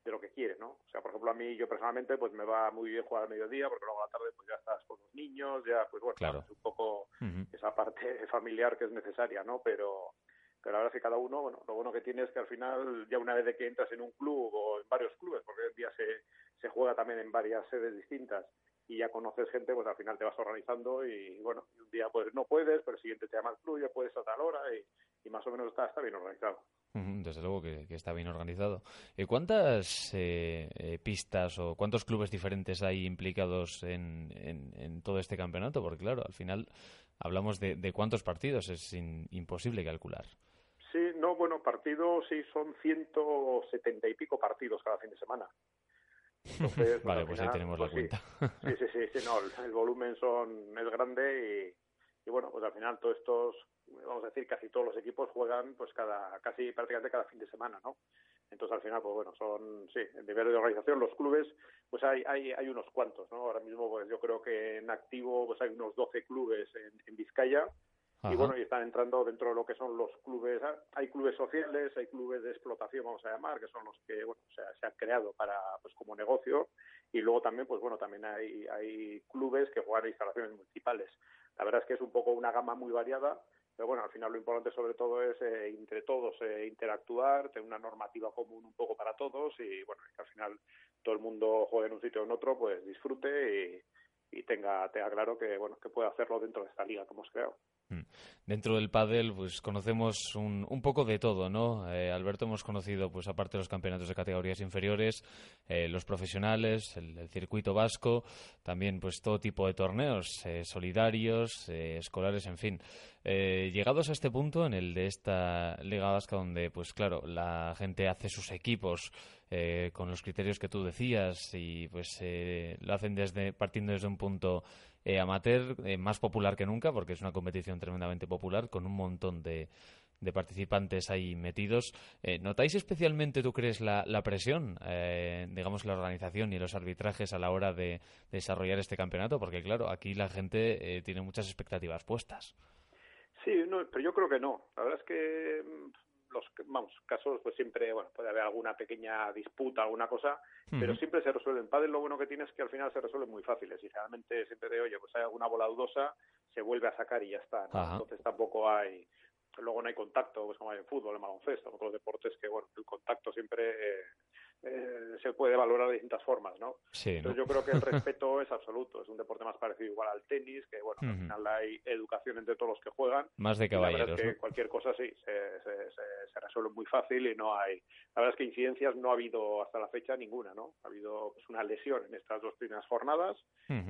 de lo que quiere, ¿no? O sea, por ejemplo, a mí, yo personalmente, pues me va muy bien jugar al mediodía, porque luego a la tarde, pues ya estás con los niños, ya, pues bueno, Claro. es un poco esa parte (laughs) familiar que es necesaria, ¿no? Pero, pero la verdad es que cada uno, bueno, lo bueno que tiene es que al final, ya una vez de que entras en un club o en varios clubes, porque hoy en día se, se juega también en varias sedes distintas, y ya conoces gente, pues al final te vas organizando y bueno, un día pues no puedes, pero el siguiente te llama el club, ya puedes a tal hora y, y más o menos está, está bien organizado. Desde luego que, que está bien organizado. ¿Y cuántas eh, eh, pistas o cuántos clubes diferentes hay implicados en, en- en todo este campeonato? Porque claro, al final hablamos de, de cuántos partidos, es in- imposible calcular. Sí, no, bueno, partidos sí son 170 y pico partidos cada fin de semana. Entonces, (laughs) vale, al pues ahí tenemos la pues cuenta. Sí, sí, sí, sí, no, el, el volumen son es grande y bueno, pues al final todos estos, vamos a decir, casi todos los equipos juegan pues cada, casi prácticamente cada fin de semana, ¿no? Entonces al final, pues bueno, son, sí, el nivel de organización, los clubes, pues hay, hay, hay unos cuantos, ¿no? Ahora mismo, pues yo creo que en activo, pues hay unos 12 clubes en, en Vizcaya, Ajá. y bueno, y están entrando dentro de lo que son los clubes, ah, hay clubes sociales, hay clubes de explotación, vamos a llamar, que son los que, bueno, se, se han creado para, pues como negocio, y luego también, pues bueno, también hay, hay clubes que juegan en instalaciones municipales. La verdad es que es un poco una gama muy variada, pero bueno, al final lo importante sobre todo es eh, entre todos eh, interactuar, tener una normativa común un poco para todos y bueno, que al final todo el mundo juegue en un sitio o en otro, pues disfrute y, y tenga, tenga claro que bueno que puede hacerlo dentro de esta liga que hemos creado. Dentro del pádel, pues conocemos un, un poco de todo, ¿no? Eh, Alberto, hemos conocido, pues aparte los campeonatos de categorías inferiores, eh, los profesionales, el, el circuito vasco, también pues todo tipo de torneos, eh, solidarios, eh, escolares, en fin. Eh, llegados a este punto, en el de esta Liga Vasca, donde, pues claro, la gente hace sus equipos eh, con los criterios que tú decías y pues eh, lo hacen desde partiendo desde un punto eh, amateur eh, más popular que nunca porque es una competición tremendamente popular con un montón de, de participantes ahí metidos. Eh, ¿Notáis especialmente, tú crees, la, presión, eh, digamos, la organización y los arbitrajes a la hora de, de desarrollar este campeonato? Porque, claro, aquí la gente eh, tiene muchas expectativas puestas. Sí, no, pero yo creo que no. La verdad es que mm, los vamos casos pues siempre bueno puede haber alguna pequeña disputa alguna cosa pero siempre se resuelven. Padres lo bueno que tiene es que al final se resuelven muy fáciles y realmente siempre de oye pues hay alguna bola dudosa se vuelve a sacar y ya está entonces tampoco hay luego no hay contacto pues como hay en fútbol en baloncesto en otros deportes que bueno el contacto siempre eh, eh, se puede valorar de distintas formas no Sí, ¿no? entonces yo creo que el (laughs) respeto es absoluto es un deporte más parecido igual al tenis que bueno al Ujú. final hay educación entre todos los que juegan Más de y la verdad caballeros, es que ¿no? cualquier cosa sí, se, se, se, se resuelve muy fácil y no hay. La verdad es que incidencias no ha habido hasta la fecha ninguna, ¿no? Ha habido pues, una lesión en estas dos primeras jornadas,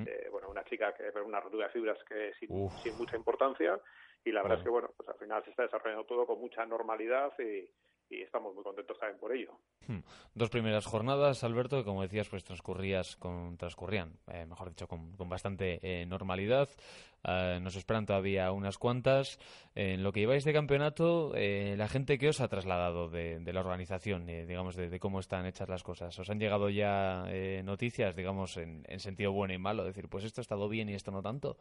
eh, bueno, una chica que una rotura de fibras que sin, Uf. sin mucha importancia y la verdad es que, bueno, pues al final se está desarrollando todo con mucha normalidad y, y estamos muy contentos también por ello. Hmm. Dos primeras jornadas, Alberto, que como decías, pues transcurrías con, transcurrían, eh, mejor dicho, con, con bastante eh, normalidad. Eh, nos esperan todavía unas cuantas. en lo que lleváis de campeonato, eh, la gente que os ha trasladado de, de la organización, eh, digamos, de, de cómo están hechas las cosas. ¿Os han llegado ya eh, noticias, digamos, en, en sentido bueno y malo? Decir, pues esto ha estado bien y esto no tanto.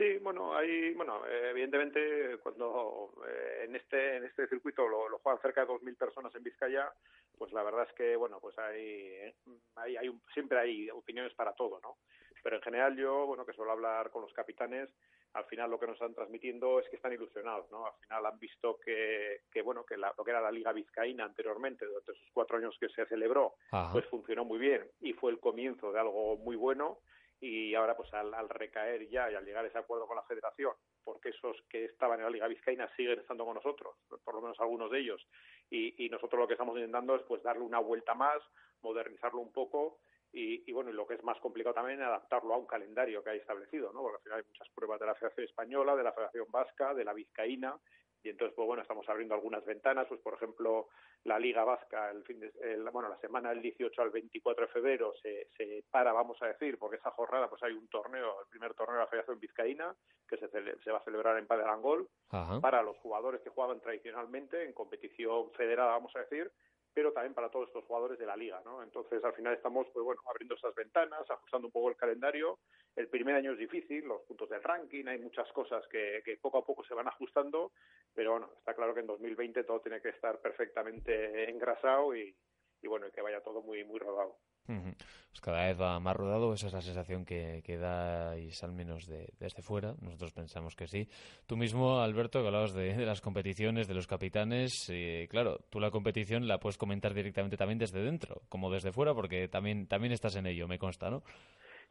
Sí, bueno, hay, bueno, eh, evidentemente cuando eh, en este en este circuito lo, lo juegan cerca de 2.000 personas en Vizcaya, pues la verdad es que bueno, pues hay, hay, hay un- siempre hay opiniones para todo, ¿no? Pero en general yo, bueno, que suelo hablar con los capitanes, al final lo que nos están transmitiendo es que están ilusionados, ¿no? Al final han visto que, que bueno, que la- lo que era la Liga Vizcaína anteriormente, durante esos cuatro años que se celebró, Ajá. pues funcionó muy bien y fue el comienzo de algo muy bueno y ahora pues al, al recaer ya y al llegar a ese acuerdo con la federación porque esos que estaban en la Liga Vizcaína siguen estando con nosotros por lo menos algunos de ellos y, y nosotros lo que estamos intentando es pues darle una vuelta más modernizarlo un poco y, y bueno y lo que es más complicado también adaptarlo a un calendario que hay establecido no porque al final hay muchas pruebas de la Federación Española de la Federación Vasca de la Vizcaína y entonces pues bueno estamos abriendo algunas ventanas pues por ejemplo la Liga Vasca el fin de, el- bueno la semana del 18 al 24 de febrero se, se para vamos a decir porque esa jornada pues hay un torneo el primer torneo de la Federación Vizcaína que se, se va a celebrar en Paderangol Ajá. para los jugadores que jugaban tradicionalmente en competición federada vamos a decir pero también para todos estos jugadores de la liga, ¿no? Entonces, al final estamos, pues bueno, abriendo esas ventanas, ajustando un poco el calendario. El primer año es difícil, los puntos del ranking, hay muchas cosas que, que poco a poco se van ajustando, pero bueno, está claro que en 2020 todo tiene que estar perfectamente engrasado y, y bueno, y que vaya todo muy, muy rodado. Pues cada vez va más rodado, esa es la sensación que, que dais al menos de, desde fuera. Nosotros pensamos que sí. Tú mismo, Alberto, que hablabas de, de las competiciones, de los capitanes, y claro, tú la competición la puedes comentar directamente también desde dentro, como desde fuera, porque también, también estás en ello, me consta, ¿no?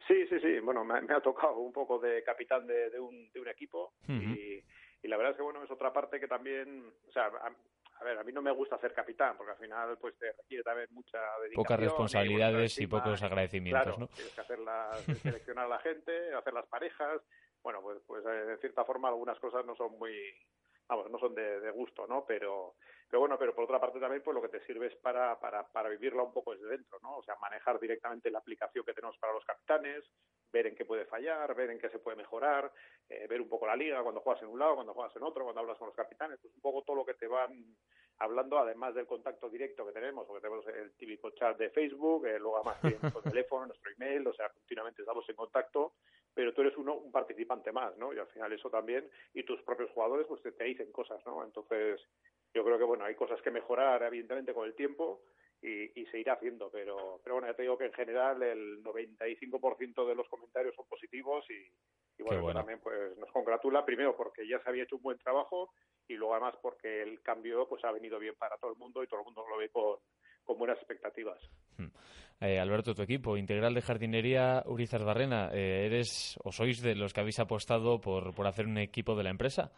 Sí, sí, sí. Bueno, me, me ha tocado un poco de capitán de, de un, de un equipo y, y la verdad es que, bueno, es otra parte que también, o sea, a, a ver, a mí no me gusta ser capitán porque al final pues te requiere también mucha dedicación. Pocas responsabilidades y pocos agradecimientos, claro, ¿no? Tienes que hacer las, seleccionar a la gente, hacer las parejas. Bueno, pues, pues eh, de cierta forma algunas cosas no son muy, vamos, no son de, de gusto, ¿no? Pero, pero bueno, pero por otra parte también pues lo que te sirve es para, para, para vivirla un poco desde dentro, ¿no? O sea, manejar directamente la aplicación que tenemos para los capitanes, ver en qué puede fallar, ver en qué se puede mejorar, eh, ver un poco la liga cuando juegas en un lado, cuando juegas en otro, cuando hablas con los capitanes, pues un poco todo lo que te van hablando, además del contacto directo que tenemos, porque tenemos el típico chat de Facebook, eh, luego además (laughs) nuestro teléfono, nuestro email, o sea, continuamente estamos en contacto, pero tú eres uno un participante más, ¿no? Y al final eso también, y tus propios jugadores pues te, te dicen cosas, ¿no? Entonces, yo creo que bueno, hay cosas que mejorar evidentemente con el tiempo y, y se irá haciendo, pero, pero bueno, ya te digo que en general el 95% de los comentarios son positivos y, y bueno, también pues nos congratula, primero porque ya se había hecho un buen trabajo y luego además porque el cambio pues ha venido bien para todo el mundo y todo el mundo lo ve con, con buenas expectativas. Eh, Alberto, tu equipo, Integral de Jardinería Urizar Barrena, eh, ¿eres o sois de los que habéis apostado por, por hacer un equipo de la empresa?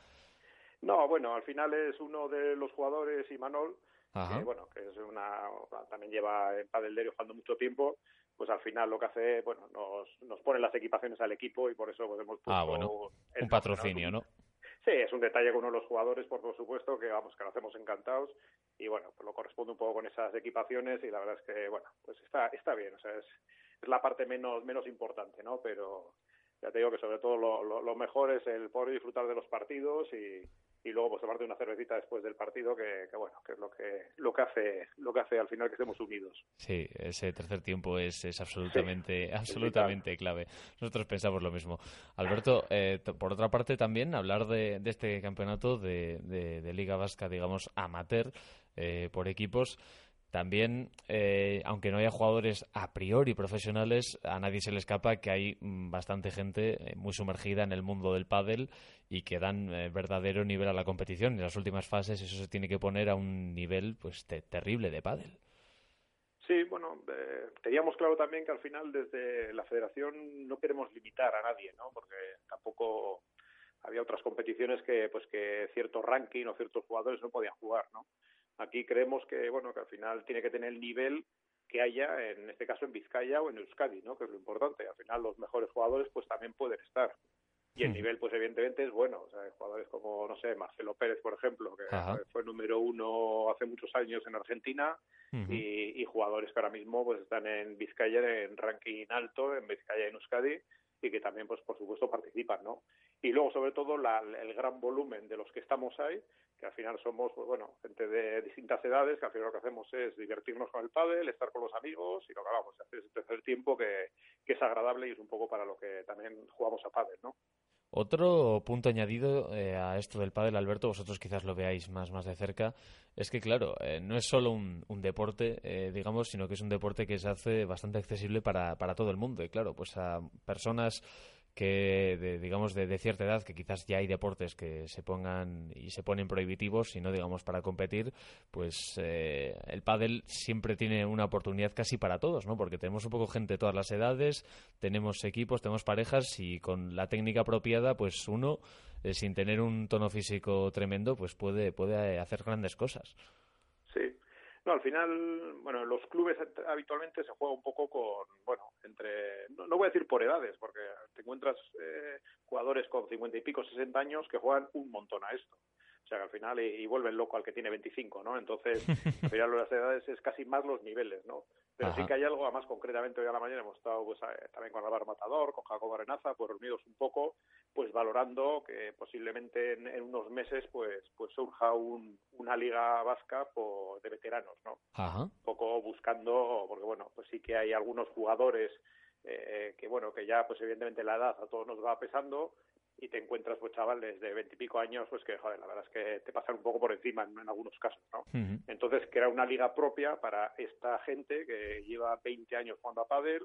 No, bueno, al final es uno de los jugadores, Imanol. Que bueno, que es una, también lleva en Padelderio jugando mucho tiempo, pues al final lo que hace, bueno, nos, nos pone las equipaciones al equipo y por eso pues hemos puesto Ah, bueno, un patrocinio, ¿no? ¿no? Sí, es un detalle con uno de los jugadores, por, por supuesto, que vamos, que lo hacemos encantados y bueno, pues lo corresponde un poco con esas equipaciones y la verdad es que, bueno, pues está, está bien, o sea, es, es la parte menos, menos importante, ¿no? Pero ya te digo que sobre todo lo, lo, lo mejor es el poder disfrutar de los partidos y, y luego pues tomarte una cervecita después del partido que, que bueno, que es lo que, lo que hace, lo que hace al final que estemos unidos. Sí, ese tercer tiempo es, es absolutamente, absolutamente clave. Nosotros pensamos lo mismo. Alberto, eh, por otra parte también hablar de, de este campeonato de, de- de Liga Vasca, digamos, amateur, eh, por equipos. También, eh, aunque no haya jugadores a priori profesionales, a nadie se le escapa que hay mm, bastante gente eh, muy sumergida en el mundo del pádel y que dan eh, verdadero nivel a la competición. En las últimas fases eso se tiene que poner a un nivel pues te- terrible de pádel. Sí, bueno, eh, teníamos claro también que al final desde la federación no queremos limitar a nadie, ¿no? Porque tampoco había otras competiciones que pues que cierto ranking o ciertos jugadores no podían jugar, ¿no? Aquí creemos que bueno que al final tiene que tener el nivel que haya en este caso en Vizcaya o en Euskadi, ¿no? Que es lo importante. Al final los mejores jugadores pues también pueden estar. Y el Ujú. nivel, pues evidentemente es bueno. O sea, hay jugadores como, no sé, Marcelo Pérez, por ejemplo, que Ajá. fue número uno hace muchos años en Argentina, y jugadores que ahora mismo pues están en Vizcaya en ranking alto, en Vizcaya y en Euskadi, y que también, pues por supuesto, participan, ¿no? Y luego, sobre todo, la, el gran volumen de los que estamos ahí, que al final somos, pues bueno, gente de distintas edades, que al final lo que hacemos es divertirnos con el pádel, estar con los amigos, y lo que hagamos, hacer ese tercer tiempo que, que es agradable y es un poco para lo que también jugamos a pádel, ¿no? Otro punto añadido eh, a esto del pádel, Alberto, vosotros quizás lo veáis más, más de cerca, es que, claro, eh, no es solo un, un deporte, eh, digamos, sino que es un deporte que se hace bastante accesible para, para todo el mundo. Y, claro, pues a personas que, de, digamos, de, de cierta edad, que quizás ya hay deportes que se pongan y se ponen prohibitivos, y no, digamos, para competir, pues eh, el pádel siempre tiene una oportunidad casi para todos, ¿no? Porque tenemos un poco gente de todas las edades, tenemos equipos, tenemos parejas y con la técnica apropiada, pues uno, eh, sin tener un tono físico tremendo, pues puede, puede hacer grandes cosas. Sí. No, al final, bueno, los clubes habitualmente se juega un poco con, bueno, entre, no, no voy a decir por edades, porque te encuentras eh, jugadores con 50 y pico, 60 años que juegan un montón a esto. Sea, que al final, y, y vuelven loco al que tiene 25, ¿no? Entonces, al final las edades es casi más los niveles, ¿no? Pero Ajá. sí que hay algo, además concretamente hoy a la mañana hemos estado pues, eh, también con Álvaro Matador, con Jacobo Arenaza, pues reunidos un poco, pues valorando que posiblemente en, en unos meses pues pues surja un, una liga vasca por, de veteranos, ¿no? Ajá. Un poco buscando, porque bueno, pues sí que hay algunos jugadores eh, que bueno, que ya pues evidentemente la edad a todos nos va pesando y te encuentras pues chavales de veintipico años pues que joder, la verdad es que te pasan un poco por encima en, en algunos casos, ¿no? Ujú. Entonces, crear una liga propia para esta gente que lleva 20 años jugando a pádel,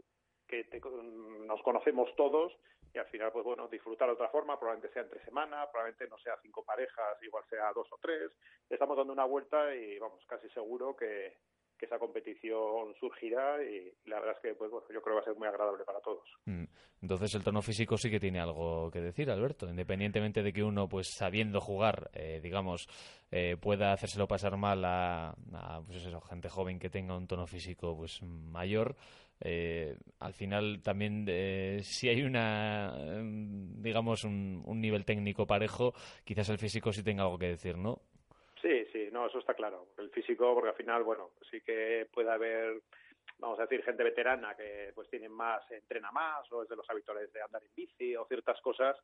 que te- nos conocemos todos y al final, pues bueno, disfrutar de otra forma, probablemente sea entre semana, probablemente no sea cinco parejas, igual sea dos o tres. Estamos dando una vuelta y vamos, casi seguro que, que esa competición surgirá y, la verdad es que, pues bueno, yo creo que va a ser muy agradable para todos. Mm. Entonces el tono físico sí que tiene algo que decir, Alberto. Independientemente de que uno, pues sabiendo jugar, eh, digamos, eh, pueda hacérselo pasar mal a, a, pues eso, gente joven que tenga un tono físico pues mayor, eh, al final también eh, si hay una, em, digamos, un, un nivel técnico parejo, quizás el físico sí tenga algo que decir, ¿no? No, eso está claro. El físico, porque al final, bueno, sí que puede haber vamos a decir, gente veterana que pues tiene más, entrena más, o es de los habituales de andar en bici, o ciertas cosas,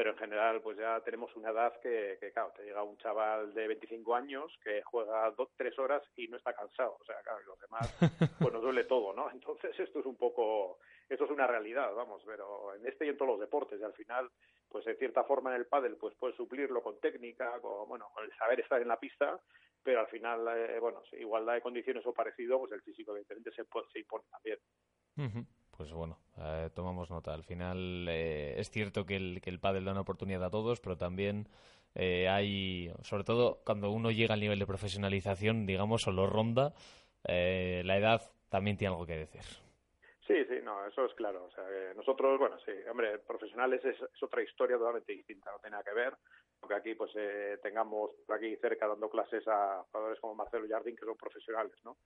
pero en general pues ya tenemos una edad que, que claro, te llega un chaval de 25 años que juega dos, tres horas y no está cansado, o sea, claro, y los demás (laughs) pues nos duele todo, ¿no? Entonces esto es un poco, esto es una realidad, vamos, pero en este y en todos los deportes, y al final, pues de cierta forma en el pádel pues puedes suplirlo con técnica, con, bueno, con el saber estar en la pista, pero al final, eh, bueno, si igualdad de condiciones o parecido, pues el físico evidentemente se, se impone también. Ujú. Pues bueno, eh, tomamos nota. Al final eh, es cierto que el, que el pádel da una oportunidad a todos, pero también eh, hay, sobre todo cuando uno llega al nivel de profesionalización, digamos, o lo ronda, eh, la edad también tiene algo que decir. Sí, sí, no, eso es claro. O sea, nosotros, bueno, sí, hombre, profesionales es, es otra historia totalmente distinta, no tiene nada que ver. Porque aquí, pues, eh, tengamos por aquí cerca dando clases a jugadores como Marcelo Jardín, que son profesionales, ¿no?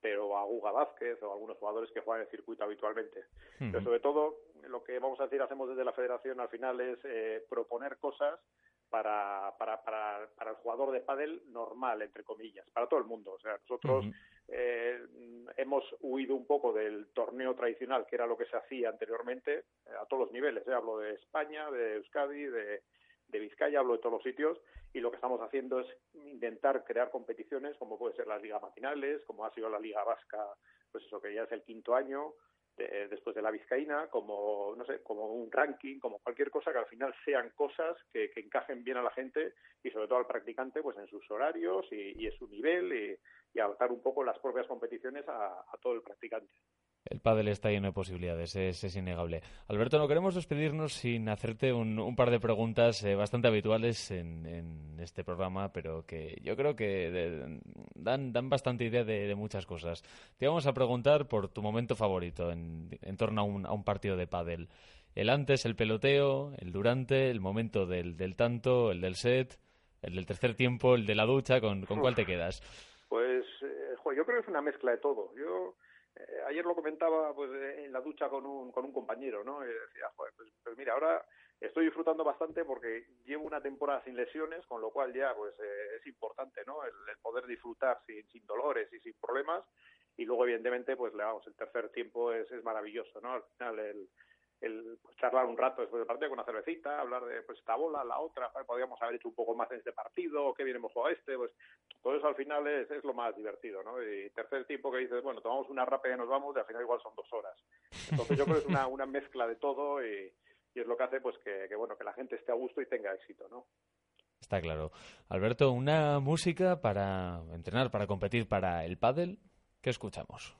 Pero a Guga Vázquez o a algunos jugadores que juegan en el circuito habitualmente. Pero sobre todo, lo que vamos a decir, hacemos desde la federación al final es eh, proponer cosas para, para, para, para el jugador de pádel normal, entre comillas, para todo el mundo. O sea, nosotros eh, hemos huido un poco del torneo tradicional, que era lo que se hacía anteriormente, eh, a todos los niveles. ¿eh? Hablo de España, de Euskadi, de, de Vizcaya, hablo de todos los sitios, y lo que estamos haciendo es intentar crear competiciones, como puede ser las ligas matinales, como ha sido la Liga Vasca, pues eso que ya es el quinto año, de- después de la Vizcaína, como, no sé, como un ranking, como cualquier cosa que al final sean cosas que, que encajen bien a la gente y sobre todo al practicante, pues en sus horarios y, en su nivel y, adaptar un poco las propias competiciones a todo el practicante. El pádel está lleno de posibilidades, es, es innegable. Alberto, no queremos despedirnos sin hacerte un, un par de preguntas eh, bastante habituales en, en este programa, pero que yo creo que de- dan, dan bastante idea de, de muchas cosas. Te vamos a preguntar por tu momento favorito en, en torno a un, a un partido de pádel. El antes, el peloteo, el durante, el momento del, del tanto, el del set, el del tercer tiempo, el de la ducha, ¿con, con cuál te quedas? Pues eh, jo, yo creo que es una mezcla de todo. Yo eh, ayer lo comentaba pues eh, en la ducha con un, con un compañero, ¿no? Y decía, joder, pues, pues mira, ahora estoy disfrutando bastante porque llevo una temporada sin lesiones, con lo cual ya pues eh, es importante, ¿no? El, el poder disfrutar sin, sin dolores y sin problemas. Y luego, evidentemente, pues le vamos, el tercer tiempo es, es maravilloso, ¿no? Al final el, el pues, charlar un rato después del partido con una cervecita, hablar de pues esta bola, la otra, podríamos haber hecho un poco más en este partido, qué bien hemos jugado este, pues todo eso al final es, es lo más divertido, ¿no? Y tercer tiempo que dices, bueno, tomamos una rápida y nos vamos, y al final igual son dos horas. Entonces yo creo que es una, una mezcla de todo y, y es lo que hace pues que, que, bueno, que la gente esté a gusto y tenga éxito, ¿no? Está claro. Alberto, una música para entrenar, para competir para el pádel, ¿qué escuchamos?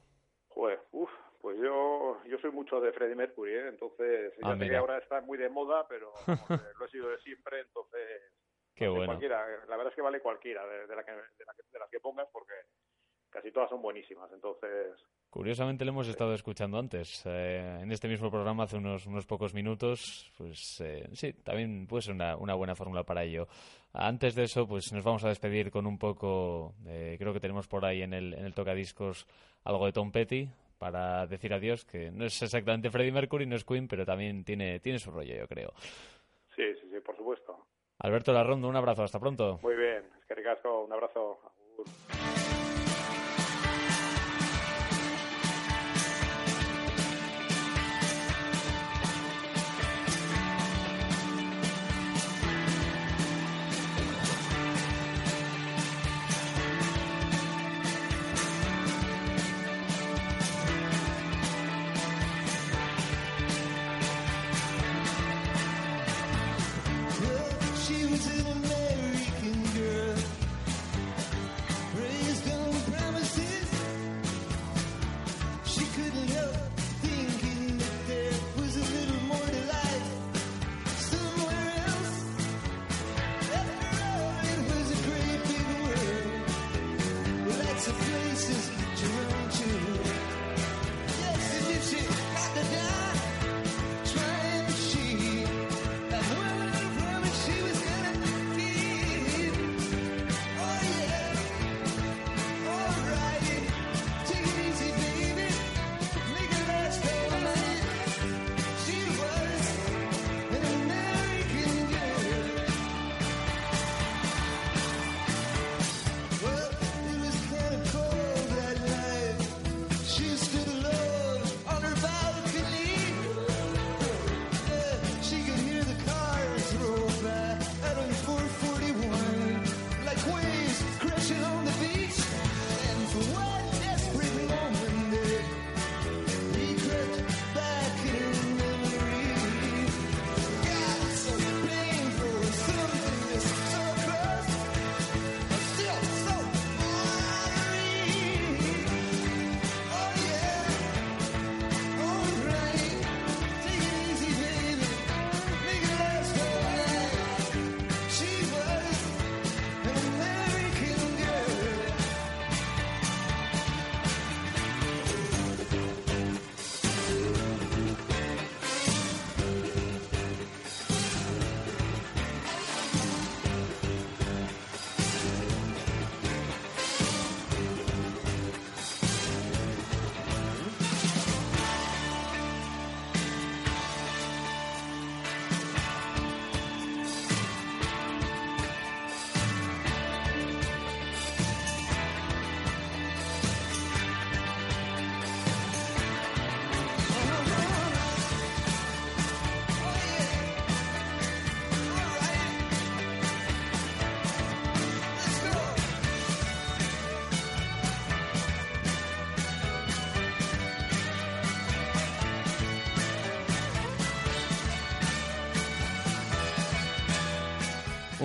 Yo, soy mucho de Freddie Mercury, ¿eh? entonces Ah, ya ahora está muy de moda, pero vamos, (laughs) eh, lo he sido de siempre, entonces Qué bueno. cualquiera, eh, la verdad es que vale cualquiera de, de la que, de, la que- de las que pongas porque casi todas son buenísimas, entonces Curiosamente lo hemos estado escuchando antes, eh, en este mismo programa hace unos, unos pocos minutos, pues eh, sí, también puede ser una, una buena fórmula para ello. Antes de eso, pues nos vamos a despedir con un poco, eh, creo que tenemos por ahí en el, en el tocadiscos algo de Tom Petty para decir adiós, que no es exactamente Freddie Mercury, no es Queen, pero también tiene, tiene su rollo, yo creo. sí, sí, sí, por supuesto. Alberto Larrondo, un abrazo, hasta pronto. Muy bien, es que ricasco, un abrazo. Agur.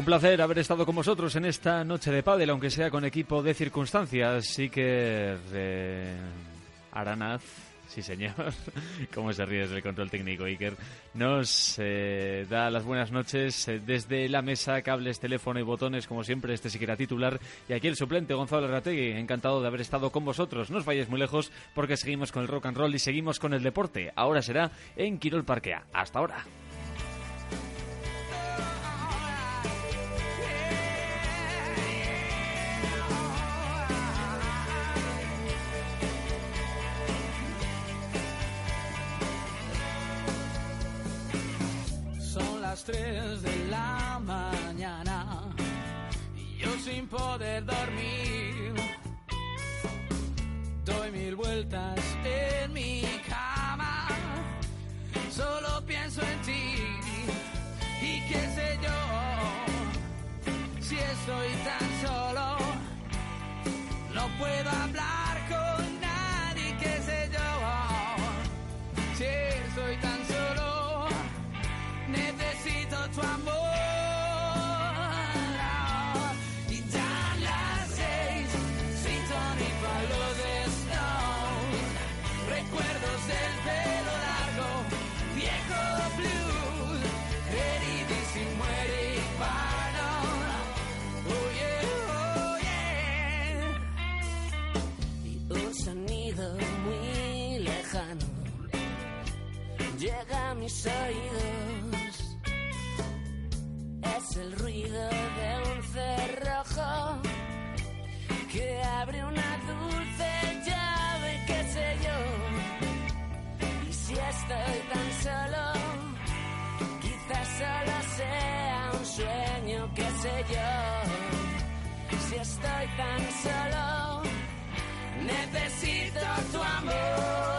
Un placer haber estado con vosotros en esta noche de pádel, aunque sea con equipo de circunstancias. Sí que eh, Aranaz, sí señor, (laughs) cómo se ríe desde el control técnico Iker, nos eh, da las buenas noches eh, desde la mesa, cables, teléfono y botones, como siempre, este sí que era titular. Y aquí el suplente, Gonzalo Rategui, encantado de haber estado con vosotros. No os vayáis muy lejos porque seguimos con el rock and roll y seguimos con el deporte. Ahora será en Quirol Parquea. Hasta ahora. 3 de la mañana y yo sin poder dormir. Doy mil vueltas en mi cama, solo pienso en ti y qué sé yo, si estoy tan solo, no puedo hablar oídos. Es el ruido de un cerrojo que abre una dulce llave, qué sé yo. Y si estoy tan solo, quizás solo sea un sueño, qué sé yo. Si estoy tan solo, necesito tu amor.